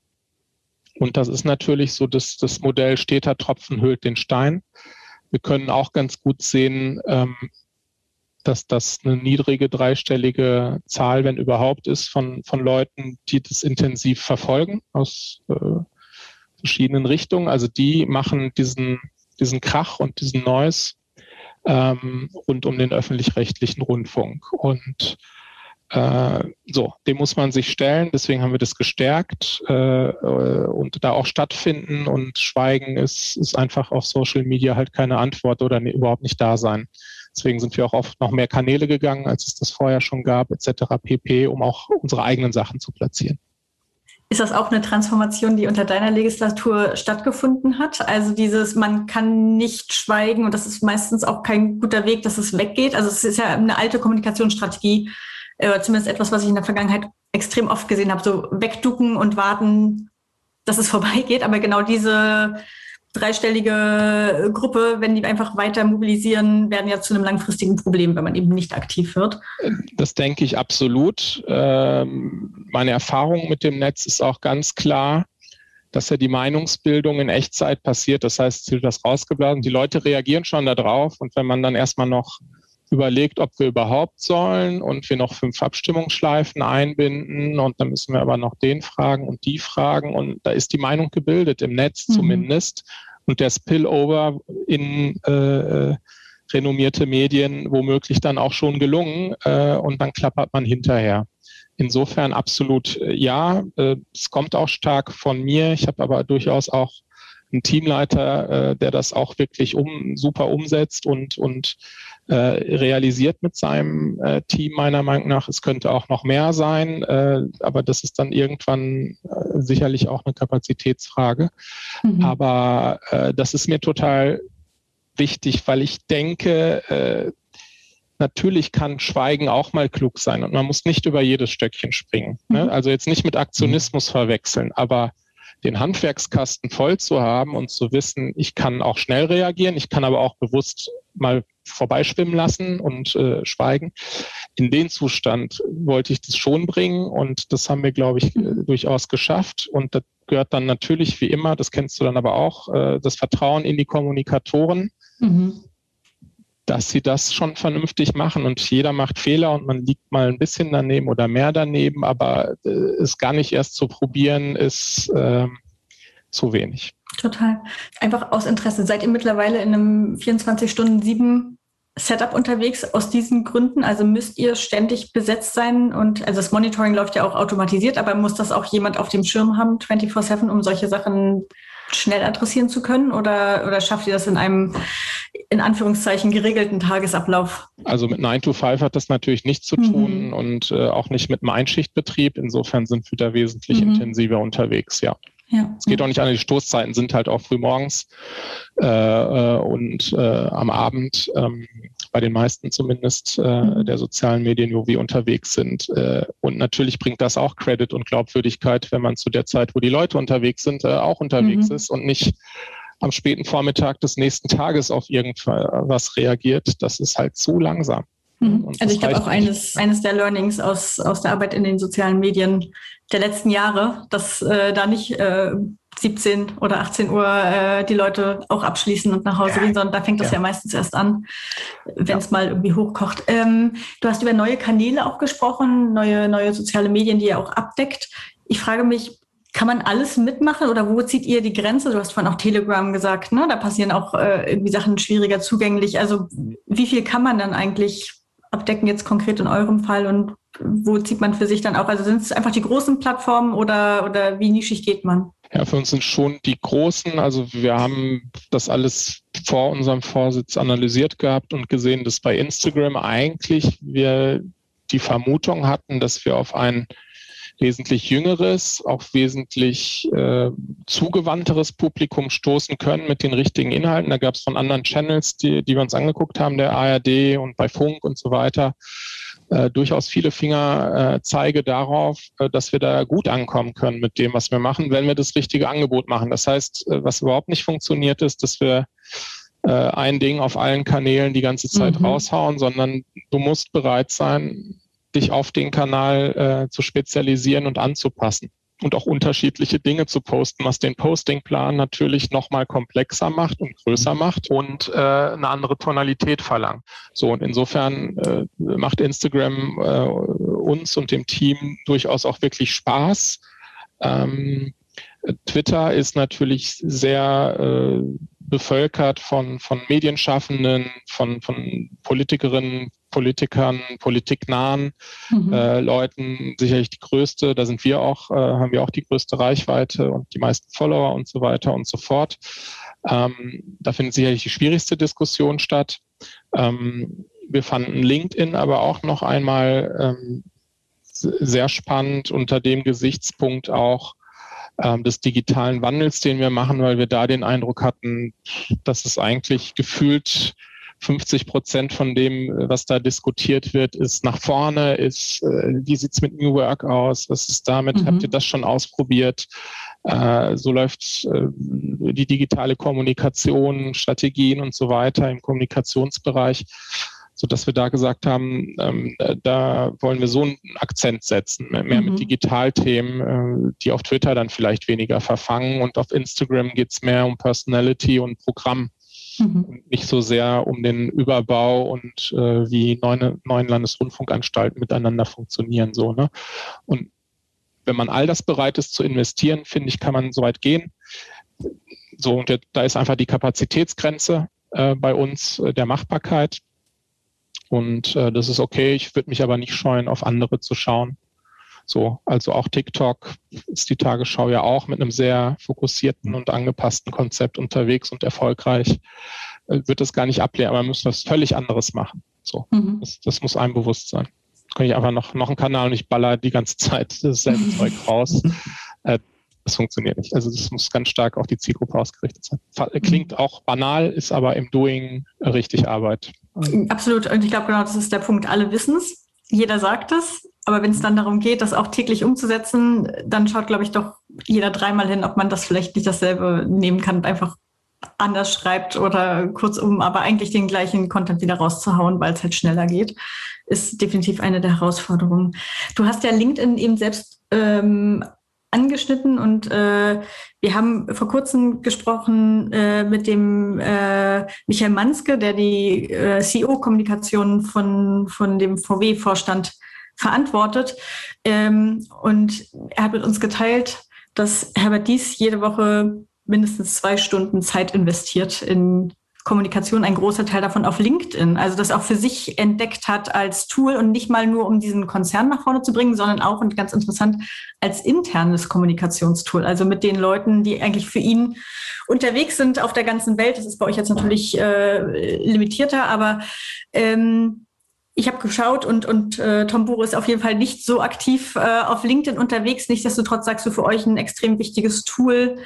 Und das ist natürlich so, dass das Modell steter Tropfen hüllt den Stein. Wir können auch ganz gut sehen, ähm, dass das eine niedrige dreistellige Zahl, wenn überhaupt, ist von, von Leuten, die das intensiv verfolgen aus äh, verschiedenen Richtungen. Also die machen diesen, diesen Krach und diesen Noise ähm, rund um den öffentlich-rechtlichen Rundfunk. Und äh, so, dem muss man sich stellen. Deswegen haben wir das gestärkt äh, und da auch stattfinden und Schweigen ist, ist einfach auf Social Media halt keine Antwort oder ne, überhaupt nicht da sein. Deswegen sind wir auch oft noch mehr Kanäle gegangen, als es das vorher schon gab, etc. pp, um auch unsere eigenen Sachen zu platzieren. Ist das auch eine Transformation, die unter deiner Legislatur stattgefunden hat? Also dieses, man kann nicht schweigen und das ist meistens auch kein guter Weg, dass es weggeht. Also es ist ja eine alte Kommunikationsstrategie, äh, zumindest etwas, was ich in der Vergangenheit extrem oft gesehen habe, so wegducken und warten, dass es vorbeigeht. Aber genau diese dreistellige Gruppe, wenn die einfach weiter mobilisieren, werden ja zu einem langfristigen Problem, wenn man eben nicht aktiv wird. Das denke ich absolut. Ähm, meine Erfahrung mit dem Netz ist auch ganz klar, dass ja die Meinungsbildung in Echtzeit passiert. Das heißt, es wird das rausgeblasen. Die Leute reagieren schon darauf. Und wenn man dann erstmal noch überlegt, ob wir überhaupt sollen und wir noch fünf Abstimmungsschleifen einbinden und dann müssen wir aber noch den fragen und die fragen und da ist die Meinung gebildet, im Netz mhm. zumindest. Und der Spillover in äh, renommierte Medien womöglich dann auch schon gelungen äh, und dann klappert man hinterher. Insofern absolut äh, ja, äh, es kommt auch stark von mir. Ich habe aber durchaus auch einen Teamleiter, äh, der das auch wirklich um, super umsetzt und, und äh, realisiert mit seinem äh, Team meiner Meinung nach. Es könnte auch noch mehr sein, äh, aber das ist dann irgendwann äh, sicherlich auch eine Kapazitätsfrage. Mhm. Aber äh, das ist mir total wichtig, weil ich denke, natürlich kann Schweigen auch mal klug sein und man muss nicht über jedes Stöckchen springen. Ne? Mhm. Also jetzt nicht mit Aktionismus mhm. verwechseln, aber den Handwerkskasten voll zu haben und zu wissen, ich kann auch schnell reagieren, ich kann aber auch bewusst mal vorbeischwimmen lassen und äh, schweigen. In den Zustand wollte ich das schon bringen und das haben wir, glaube ich, äh, durchaus geschafft. Und das gehört dann natürlich wie immer, das kennst du dann aber auch, äh, das Vertrauen in die Kommunikatoren. Mhm dass sie das schon vernünftig machen und jeder macht Fehler und man liegt mal ein bisschen daneben oder mehr daneben, aber äh, es gar nicht erst zu probieren, ist äh, zu wenig. Total. Einfach aus Interesse. Seid ihr mittlerweile in einem 24-Stunden-7 Setup unterwegs aus diesen Gründen? Also müsst ihr ständig besetzt sein und also das Monitoring läuft ja auch automatisiert, aber muss das auch jemand auf dem Schirm haben, 24-7, um solche Sachen schnell adressieren zu können? Oder, oder schafft ihr das in einem, in Anführungszeichen, geregelten Tagesablauf? Also mit 9 to 5 hat das natürlich nichts zu tun mhm. und äh, auch nicht mit einem Einschichtbetrieb. Insofern sind wir da wesentlich mhm. intensiver unterwegs, ja. Ja. Es geht auch nicht an, die Stoßzeiten sind halt auch früh morgens äh, äh, und äh, am Abend, ähm, bei den meisten zumindest äh, der sozialen Medien, wo wir unterwegs sind. Äh, und natürlich bringt das auch Credit und Glaubwürdigkeit, wenn man zu der Zeit, wo die Leute unterwegs sind, äh, auch unterwegs mhm. ist und nicht am späten Vormittag des nächsten Tages auf irgendwas reagiert. Das ist halt zu langsam. Mhm. Also ich glaube auch eines, eines der Learnings aus, aus der Arbeit in den sozialen Medien der letzten Jahre, dass äh, da nicht äh, 17 oder 18 Uhr äh, die Leute auch abschließen und nach Hause ja. gehen, sondern da fängt das ja, ja meistens erst an, wenn es ja. mal irgendwie hochkocht. Ähm, du hast über neue Kanäle auch gesprochen, neue, neue soziale Medien, die ihr auch abdeckt. Ich frage mich, kann man alles mitmachen oder wo zieht ihr die Grenze? Du hast vorhin auch Telegram gesagt, ne? Da passieren auch äh, irgendwie Sachen schwieriger zugänglich. Also wie viel kann man dann eigentlich abdecken jetzt konkret in eurem Fall und wo zieht man für sich dann auch? Also sind es einfach die großen Plattformen oder, oder wie nischig geht man? Ja, für uns sind schon die großen. Also wir haben das alles vor unserem Vorsitz analysiert gehabt und gesehen, dass bei Instagram eigentlich wir die Vermutung hatten, dass wir auf ein wesentlich jüngeres, auch wesentlich äh, zugewandteres Publikum stoßen können mit den richtigen Inhalten. Da gab es von anderen Channels, die, die wir uns angeguckt haben, der ARD und bei Funk und so weiter, äh, durchaus viele Fingerzeige äh, darauf, äh, dass wir da gut ankommen können mit dem, was wir machen, wenn wir das richtige Angebot machen. Das heißt, äh, was überhaupt nicht funktioniert, ist, dass wir äh, ein Ding auf allen Kanälen die ganze Zeit mhm. raushauen, sondern du musst bereit sein, dich auf den Kanal äh, zu spezialisieren und anzupassen und auch unterschiedliche Dinge zu posten, was den Postingplan natürlich nochmal komplexer macht und größer macht und äh, eine andere Tonalität verlangt. So und insofern äh, macht Instagram äh, uns und dem Team durchaus auch wirklich Spaß. Ähm, Twitter ist natürlich sehr äh, bevölkert von, von Medienschaffenden, von, von Politikerinnen, Politikern, politiknahen mhm. äh, Leuten sicherlich die größte. Da sind wir auch, äh, haben wir auch die größte Reichweite und die meisten Follower und so weiter und so fort. Ähm, da findet sicherlich die schwierigste Diskussion statt. Ähm, wir fanden LinkedIn aber auch noch einmal ähm, sehr spannend unter dem Gesichtspunkt auch, ähm, des digitalen Wandels, den wir machen, weil wir da den Eindruck hatten, dass es eigentlich gefühlt 50 Prozent von dem, was da diskutiert wird, ist nach vorne, ist, äh, wie sieht's mit New Work aus, was ist damit, mhm. habt ihr das schon ausprobiert? Äh, so läuft äh, die digitale Kommunikation, Strategien und so weiter im Kommunikationsbereich so dass wir da gesagt haben, ähm, da wollen wir so einen Akzent setzen, mehr mhm. mit Digitalthemen, äh, die auf Twitter dann vielleicht weniger verfangen und auf Instagram geht es mehr um Personality und Programm. Mhm. Und nicht so sehr um den Überbau und äh, wie neun, neun Landesrundfunkanstalten miteinander funktionieren. So, ne? Und wenn man all das bereit ist zu investieren, finde ich, kann man so weit gehen. So, und da ist einfach die Kapazitätsgrenze äh, bei uns äh, der Machbarkeit. Und äh, das ist okay. Ich würde mich aber nicht scheuen, auf andere zu schauen. So, also auch TikTok ist die Tagesschau ja auch mit einem sehr fokussierten und angepassten Konzept unterwegs und erfolgreich. Äh, wird das gar nicht ablehnen, aber man muss was völlig anderes machen. So, mhm. das, das, muss einem bewusst sein. Kann ich einfach noch, noch einen Kanal und ich baller die ganze Zeit dasselbe Zeug raus. Äh, das funktioniert nicht. Also das muss ganz stark auf die Zielgruppe ausgerichtet sein. Klingt auch banal, ist aber im Doing richtig Arbeit. Absolut. Und ich glaube, genau das ist der Punkt. Alle wissen es. Jeder sagt es. Aber wenn es dann darum geht, das auch täglich umzusetzen, dann schaut, glaube ich, doch jeder dreimal hin, ob man das vielleicht nicht dasselbe nehmen kann und einfach anders schreibt oder kurzum, aber eigentlich den gleichen Content wieder rauszuhauen, weil es halt schneller geht, ist definitiv eine der Herausforderungen. Du hast ja LinkedIn eben selbst ähm, angeschnitten und äh, wir haben vor kurzem gesprochen äh, mit dem äh, Michael Manske, der die äh, CEO-Kommunikation von, von dem VW-Vorstand verantwortet. Ähm, und er hat mit uns geteilt, dass Herbert Dies jede Woche mindestens zwei Stunden Zeit investiert in Kommunikation, ein großer Teil davon auf LinkedIn. Also das auch für sich entdeckt hat als Tool und nicht mal nur, um diesen Konzern nach vorne zu bringen, sondern auch und ganz interessant als internes Kommunikationstool. Also mit den Leuten, die eigentlich für ihn unterwegs sind auf der ganzen Welt. Das ist bei euch jetzt natürlich äh, limitierter, aber ähm, ich habe geschaut und, und äh, Tom Buro ist auf jeden Fall nicht so aktiv äh, auf LinkedIn unterwegs. Nichtsdestotrotz sagst du für euch ein extrem wichtiges Tool.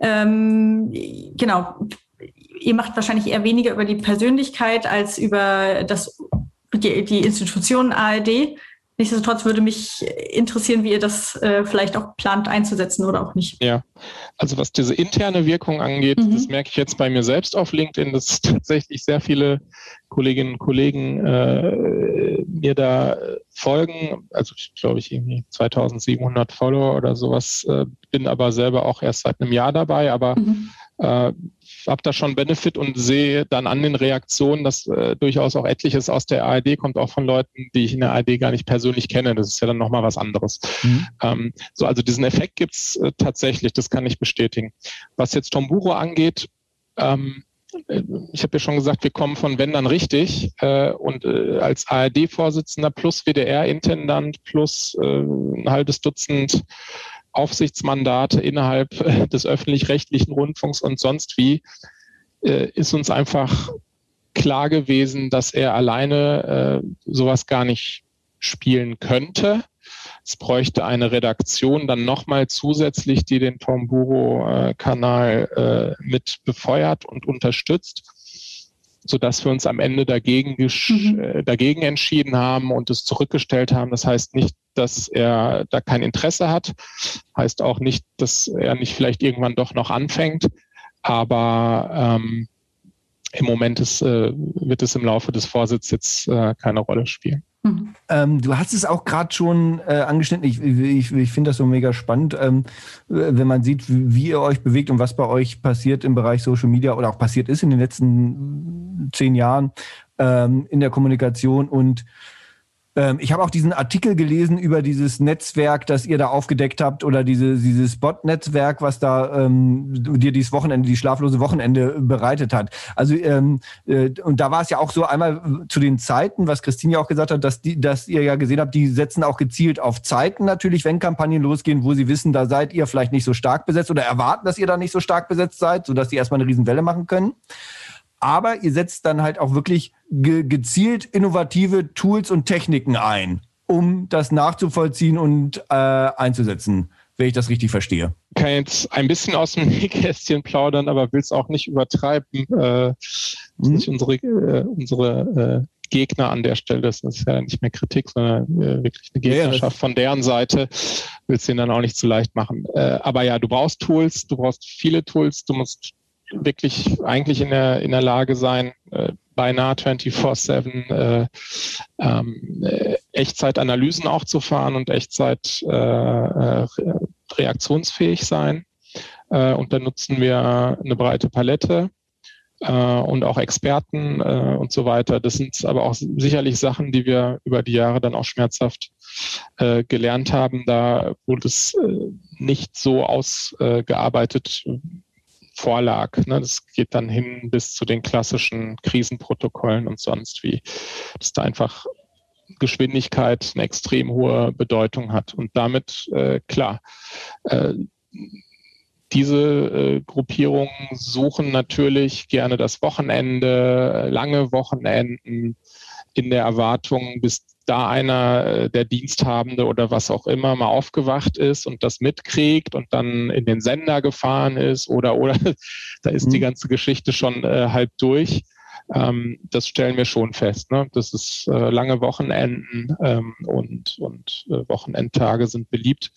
Ähm, genau, ihr macht wahrscheinlich eher weniger über die Persönlichkeit als über das, die, die Institution ARD. Nichtsdestotrotz würde mich interessieren, wie ihr das äh, vielleicht auch plant einzusetzen oder auch nicht. Ja, also was diese interne Wirkung angeht, mhm. das merke ich jetzt bei mir selbst auf LinkedIn, dass tatsächlich sehr viele Kolleginnen und Kollegen äh, mir da folgen. Also ich glaube ich irgendwie 2700 Follower oder sowas, äh, bin aber selber auch erst seit einem Jahr dabei, aber mhm. Habe da schon Benefit und sehe dann an den Reaktionen, dass äh, durchaus auch etliches aus der ARD kommt, auch von Leuten, die ich in der ARD gar nicht persönlich kenne. Das ist ja dann nochmal was anderes. Mhm. Ähm, so, also diesen Effekt gibt's äh, tatsächlich, das kann ich bestätigen. Was jetzt Tomburo angeht, ähm, äh, ich habe ja schon gesagt, wir kommen von Wenn dann richtig äh, und äh, als ARD-Vorsitzender plus WDR-Intendant plus äh, ein halbes Dutzend Aufsichtsmandate innerhalb äh, des öffentlich-rechtlichen Rundfunks und sonst wie, äh, ist uns einfach klar gewesen, dass er alleine äh, sowas gar nicht spielen könnte. Es bräuchte eine Redaktion dann nochmal zusätzlich, die den Tomburo-Kanal mit befeuert und unterstützt. sodass wir uns am Ende dagegen, mhm. dagegen entschieden haben und es zurückgestellt haben. Das heißt nicht, dass er da kein Interesse hat, heißt auch nicht, dass er nicht vielleicht irgendwann doch noch anfängt, aber ähm, im Moment ist, äh, wird es im Laufe des Vorsitzes jetzt äh, keine Rolle spielen. Mhm. Ähm, du hast es auch gerade schon äh, angeschnitten. Ich, ich, ich finde das so mega spannend, ähm, wenn man sieht, wie, wie, ihr euch bewegt und was bei euch passiert im Bereich Social Media oder auch passiert ist in den letzten zehn Jahren ähm, in der Kommunikation und ähm, ich habe auch diesen Artikel gelesen über dieses Netzwerk, das ihr da aufgedeckt habt oder diese, dieses Bot-Netzwerk, was da ähm, dir dieses Wochenende, die schlaflose Wochenende bereitet hat. Also ähm, äh, und da war es ja auch so einmal zu den Zeiten, was Christine ja auch gesagt hat, dass die, dass ihr ja gesehen habt, die setzen auch gezielt auf Zeiten natürlich, wenn Kampagnen losgehen, wo sie wissen, da seid ihr vielleicht nicht so stark besetzt oder erwarten, dass ihr da nicht so stark besetzt seid, sodass die erstmal eine Riesenwelle machen können. Aber ihr setzt dann halt auch wirklich ge gezielt innovative Tools und Techniken ein, um das nachzuvollziehen und äh, einzusetzen, wenn ich das richtig verstehe. Ich kann jetzt ein bisschen aus dem Nähkästchen plaudern, aber will es auch nicht übertreiben. Äh, mhm. nicht unsere, äh, unsere äh, Gegner an der Stelle, das ist ja nicht mehr Kritik, sondern äh, wirklich eine Gegnerschaft ja, von deren Seite, willst du ihnen dann auch nicht zu leicht machen. Äh, aber ja, du brauchst Tools, du brauchst viele Tools, du musst wirklich eigentlich in der, in der Lage sein, äh, beinahe 24-7 äh, ähm, äh, Echtzeitanalysen auch zu fahren und Echtzeit äh, äh, reaktionsfähig sein. Äh, und da nutzen wir eine breite Palette äh, und auch Experten und so weiter. Das sind aber auch sicherlich Sachen, die wir über die Jahre dann auch schmerzhaft gelernt haben, da wurde es nicht so ausgearbeitet vorlag. Ne? Das geht dann hin bis zu den klassischen Krisenprotokollen und sonst wie. Dass da einfach Geschwindigkeit eine extrem hohe Bedeutung hat. Und damit, äh, klar, äh, diese äh, Gruppierungen suchen natürlich gerne das Wochenende, lange Wochenenden in der Erwartung, bis da einer äh, der Diensthabende oder was auch immer mal aufgewacht ist und das mitkriegt und dann in den Sender gefahren ist oder oder da ist mhm. die ganze Geschichte schon äh, halb durch. Ähm, das stellen wir schon fest. Ne? Das ist äh, lange Wochenenden ähm, und, und äh, Wochenendtage sind beliebt.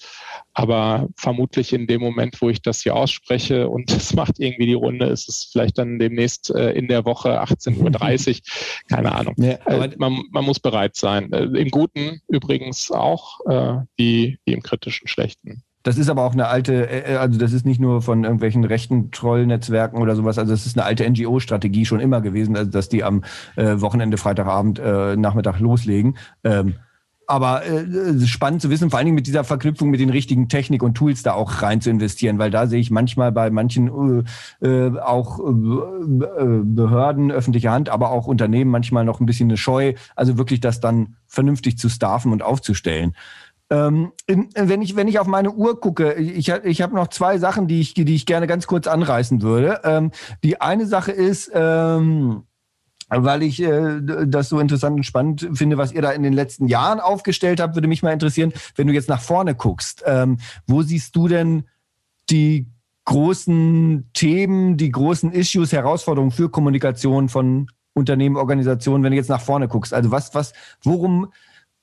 Aber vermutlich in dem Moment, wo ich das hier ausspreche und es macht irgendwie die Runde, ist es vielleicht dann demnächst äh, in der Woche 18.30 Uhr. Keine Ahnung. Ja, äh, man, man, muss bereit sein. Äh, Im Guten übrigens auch, äh, wie, wie im kritischen Schlechten. Das ist aber auch eine alte, äh, äh, also das ist nicht nur von irgendwelchen rechten Trollnetzwerken oder sowas, also das ist eine alte NGO-Strategie schon immer gewesen, also dass die am äh, Wochenende, Freitagabend, äh, Nachmittag loslegen. Ähm, aber äh, spannend zu wissen, vor allen Dingen mit dieser Verknüpfung mit den richtigen Technik und Tools da auch rein zu investieren, weil da sehe ich manchmal bei manchen äh, äh auch äh, Behörden, öffentliche Hand, aber auch Unternehmen manchmal noch ein bisschen eine Scheu, also wirklich das dann vernünftig zu staffen und aufzustellen. Ähm, wenn, ich, wenn ich auf meine Uhr gucke, ich, ich habe noch zwei Sachen, die ich, die ich gerne ganz kurz anreißen würde. Ähm, die eine Sache ist, ähm, weil ich äh, das so interessant und spannend finde, was ihr da in den letzten Jahren aufgestellt habt, würde mich mal interessieren, wenn du jetzt nach vorne guckst, ähm, wo siehst du denn die großen Themen, die großen Issues, Herausforderungen für Kommunikation von Unternehmen, Organisationen, wenn du jetzt nach vorne guckst? Also was, was, worum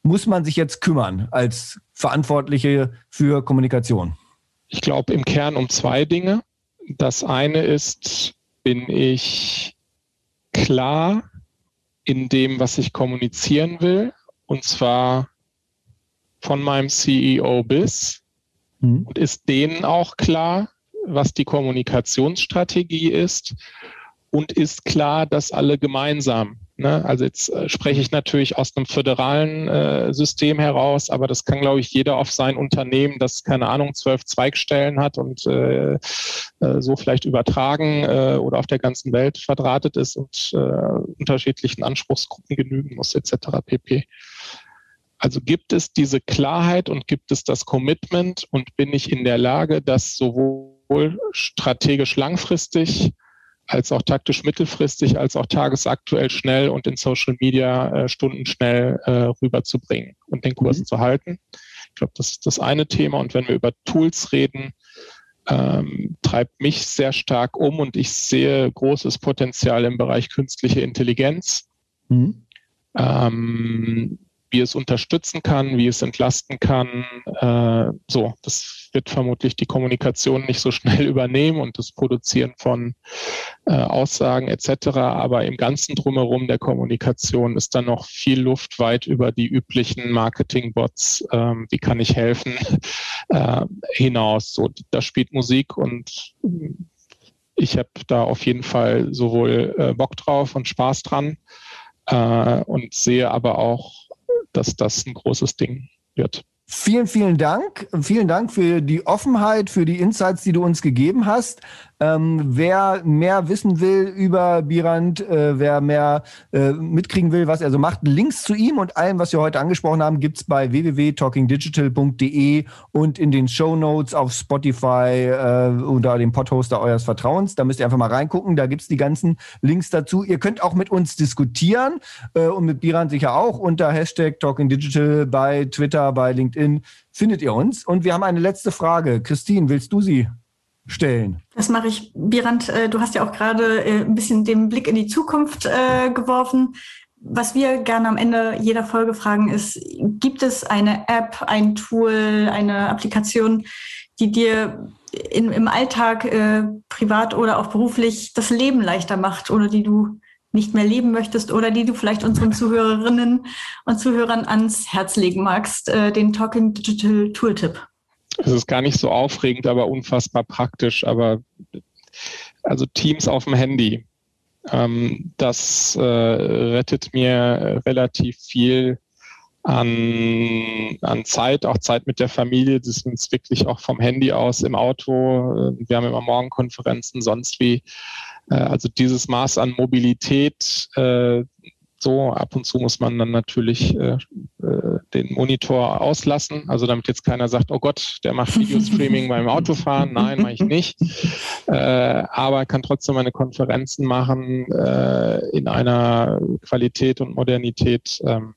muss man sich jetzt kümmern als Verantwortliche für Kommunikation? Ich glaube im Kern um zwei Dinge. Das eine ist, bin ich klar in dem, was ich kommunizieren will, und zwar von meinem CEO bis, mhm. und ist denen auch klar, was die Kommunikationsstrategie ist, und ist klar, dass alle gemeinsam Ne? Also jetzt äh, spreche ich natürlich aus einem föderalen äh, System heraus, aber das kann, glaube ich, jeder auf sein Unternehmen, das keine Ahnung, zwölf Zweigstellen hat und äh, äh, so vielleicht übertragen äh, oder auf der ganzen Welt verdrahtet ist und unterschiedlichen Anspruchsgruppen genügen muss, etc. pp. Also gibt es diese Klarheit und gibt es das Commitment und bin ich in der Lage, das sowohl strategisch langfristig als auch taktisch mittelfristig, als auch tagesaktuell schnell und in Social Media äh, stundenschnell äh, rüberzubringen und den Kurs mhm. zu halten. Ich glaube, das ist das eine Thema. Und wenn wir über Tools reden, ähm, treibt mich sehr stark um und ich sehe großes Potenzial im Bereich künstliche Intelligenz. Mhm. Ähm, wie es unterstützen kann, wie es entlasten kann. Äh, so, das wird vermutlich die Kommunikation nicht so schnell übernehmen und das Produzieren von äh, Aussagen etc. Aber im ganzen drumherum der Kommunikation ist dann noch viel Luft weit über die üblichen Marketing-Bots, äh, wie kann ich helfen, äh, hinaus. So, da spielt Musik und ich habe da auf jeden Fall sowohl äh, Bock drauf und Spaß dran äh, und sehe aber auch dass das ein großes Ding wird. Vielen, vielen Dank. Vielen Dank für die Offenheit, für die Insights, die du uns gegeben hast. Ähm, wer mehr wissen will über Birand, äh, wer mehr äh, mitkriegen will, was er so macht, Links zu ihm und allem, was wir heute angesprochen haben, gibt's bei www.talkingdigital.de und in den Show Notes auf Spotify äh, unter dem Podhoster eures Vertrauens. Da müsst ihr einfach mal reingucken. Da gibt's die ganzen Links dazu. Ihr könnt auch mit uns diskutieren äh, und mit Birand sicher auch unter Hashtag Talkingdigital bei Twitter, bei LinkedIn findet ihr uns. Und wir haben eine letzte Frage. Christine, willst du sie stellen. Das mache ich. Birand, äh, du hast ja auch gerade äh, ein bisschen den Blick in die Zukunft äh, geworfen. Was wir gerne am Ende jeder Folge fragen ist, gibt es eine App, ein Tool, eine Applikation, die dir in, im Alltag, privat oder auch beruflich, das Leben leichter macht oder die du nicht mehr leben möchtest oder die du vielleicht unseren Zuhörerinnen und Zuhörern ans Herz legen magst, äh, den Talking Digital Tooltip? Es ist gar nicht so aufregend, aber unfassbar praktisch. Aber also Teams auf dem Handy, ähm, das äh, rettet mir relativ viel an, an Zeit, auch Zeit mit der Familie. Das ist wirklich auch vom Handy aus im Auto. Wir haben immer Morgenkonferenzen, sonst wie. Äh, also dieses Maß an Mobilität, äh, so. Ab und zu muss man dann natürlich äh, äh, den Monitor auslassen, also damit jetzt keiner sagt, oh Gott, der macht Videostreaming beim Autofahren. Nein, mache ich nicht. Äh, aber kann trotzdem meine Konferenzen machen äh, in einer Qualität und Modernität, ähm,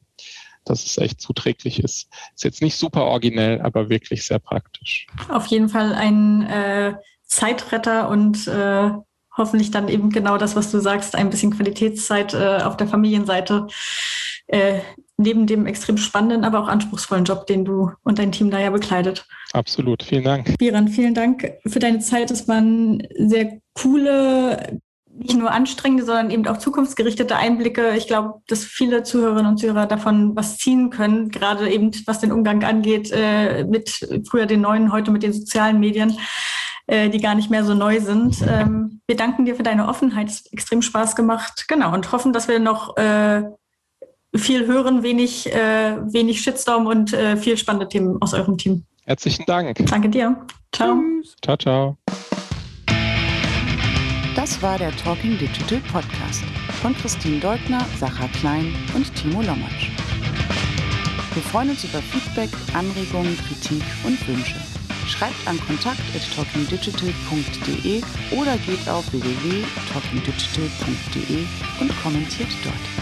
dass es echt zuträglich ist. Ist jetzt nicht super originell, aber wirklich sehr praktisch. Auf jeden Fall ein äh, Zeitretter und äh, hoffentlich dann eben genau das, was du sagst, ein bisschen Qualitätszeit äh, auf der Familienseite. Äh, neben dem extrem spannenden, aber auch anspruchsvollen Job, den du und dein Team da ja bekleidet. Absolut, vielen Dank. Biran, vielen Dank für deine Zeit. Es waren sehr coole, nicht nur anstrengende, sondern eben auch zukunftsgerichtete Einblicke. Ich glaube, dass viele Zuhörerinnen und Zuhörer davon was ziehen können, gerade eben was den Umgang angeht äh, mit früher den neuen, heute mit den sozialen Medien. Äh, die gar nicht mehr so neu sind. Ähm, wir danken dir für deine Offenheit. Es hat extrem Spaß gemacht. Genau. Und hoffen, dass wir noch äh, viel hören, wenig, äh, wenig Shitstorm und äh, viel spannende Themen aus eurem Team. Herzlichen Dank. Danke dir. Ciao. Tschüss. Ciao, ciao. Das war der Talking Digital Podcast von Christine Deutner, Sacha Klein und Timo Lommatsch. Wir freuen uns über Feedback, Anregungen, Kritik und Wünsche. Schreibt an kontakt.talkingdigital.de oder geht auf www.talkingdigital.de und kommentiert dort.